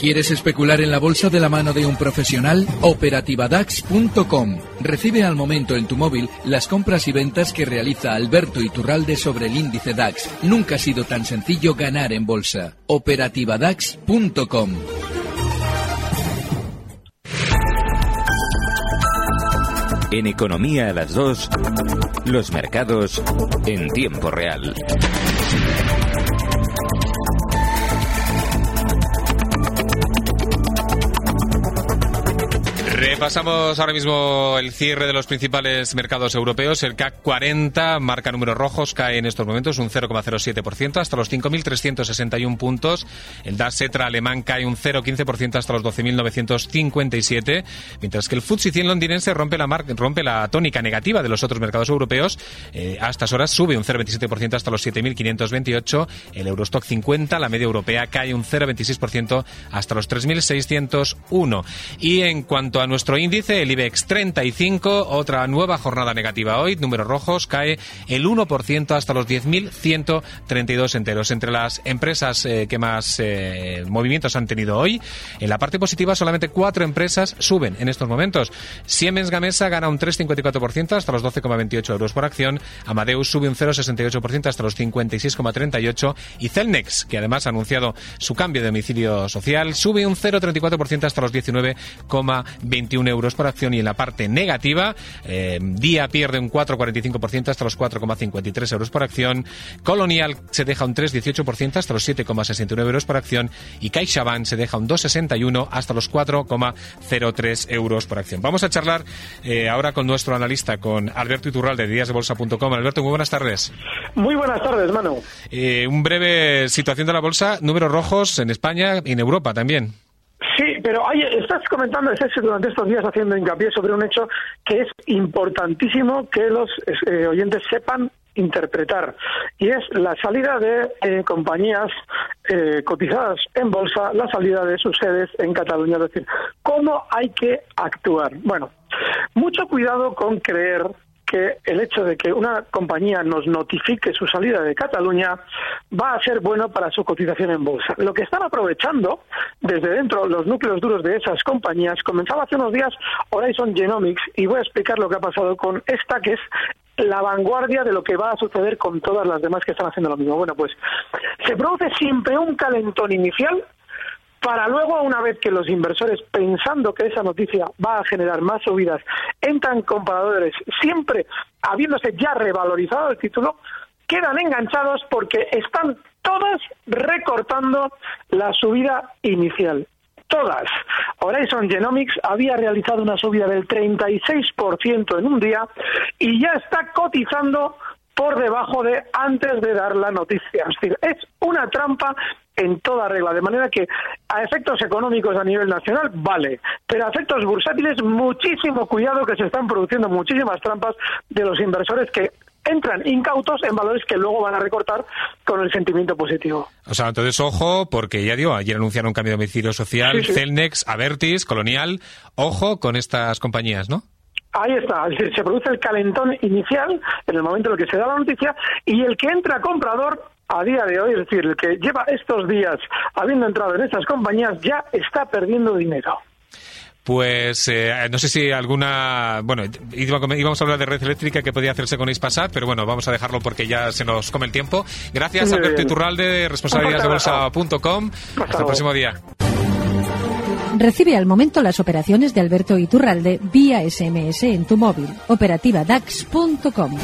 ¿Quieres especular en la bolsa de la mano de un profesional? Operativadax.com. Recibe al momento en tu móvil las compras y ventas que realiza Alberto Iturralde sobre el índice DAX. Nunca ha sido tan sencillo ganar en bolsa. Operativadax.com. En Economía a las 2, los mercados en tiempo real. Repasamos ahora mismo el cierre de los principales mercados europeos. El CAC 40 marca números rojos, cae en estos momentos un 0,07% hasta los 5.361 puntos. El DAX Etra alemán cae un 0,15% hasta los 12.957, mientras que el FTSE 100 londinense rompe la, rompe la tónica negativa de los otros mercados europeos. Eh, a estas horas sube un 0,27% hasta los 7.528. El Eurostock 50, la media europea, cae un 0,26% hasta los 3.601. Y en cuanto a nuestro índice, el IBEX 35, otra nueva jornada negativa hoy, números rojos, cae el 1% hasta los 10.132 enteros. Entre las empresas eh, que más eh, movimientos han tenido hoy, en la parte positiva solamente cuatro empresas suben en estos momentos. Siemens Gamesa gana un 3,54% hasta los 12,28 euros por acción, Amadeus sube un 0,68% hasta los 56,38 y Celnex, que además ha anunciado su cambio de domicilio social, sube un 0,34% hasta los 19,20 21 euros por acción y en la parte negativa, eh, Día pierde un 4,45% hasta los 4,53 euros por acción, Colonial se deja un 3,18% hasta los 7,61 euros por acción y CaixaBank se deja un 2,61 hasta los 4,03 euros por acción. Vamos a charlar eh, ahora con nuestro analista, con Alberto Iturral de díasdebolsa.com. Alberto, muy buenas tardes. Muy buenas tardes, Manu. Eh, un breve situación de la bolsa, números rojos en España y en Europa también. Pero hay, estás comentando, estás durante estos días haciendo hincapié sobre un hecho que es importantísimo que los eh, oyentes sepan interpretar y es la salida de eh, compañías eh, cotizadas en bolsa, la salida de sus sedes en Cataluña, es decir, cómo hay que actuar. Bueno, mucho cuidado con creer que el hecho de que una compañía nos notifique su salida de Cataluña va a ser bueno para su cotización en bolsa. Lo que están aprovechando desde dentro los núcleos duros de esas compañías, comenzaba hace unos días Horizon Genomics y voy a explicar lo que ha pasado con esta que es la vanguardia de lo que va a suceder con todas las demás que están haciendo lo mismo. Bueno, pues se produce siempre un calentón inicial para luego, una vez que los inversores, pensando que esa noticia va a generar más subidas, entran compradores, siempre habiéndose ya revalorizado el título, quedan enganchados porque están todas recortando la subida inicial. Todas. Horizon Genomics había realizado una subida del 36% en un día y ya está cotizando por debajo de antes de dar la noticia. Es es una trampa en toda regla, de manera que a efectos económicos a nivel nacional vale, pero a efectos bursátiles muchísimo cuidado que se están produciendo muchísimas trampas de los inversores que entran incautos en valores que luego van a recortar con el sentimiento positivo. O sea, entonces ojo, porque ya digo, ayer anunciaron un cambio de domicilio social, Celnex, Avertis, Colonial, ojo con estas compañías, ¿no? Ahí está, se produce el calentón inicial en el momento en el que se da la noticia y el que entra comprador a día de hoy, es decir, el que lleva estos días habiendo entrado en estas compañías ya está perdiendo dinero. Pues eh, no sé si alguna. Bueno, íbamos a hablar de red eléctrica que podía hacerse con Ispasat, pero bueno, vamos a dejarlo porque ya se nos come el tiempo. Gracias, Alberto Iturralde, de responsabilidadesdebolsa.com. Hasta el próximo día. Recibe al momento las operaciones de Alberto Iturralde vía SMS en tu móvil. Operativa DAX.com.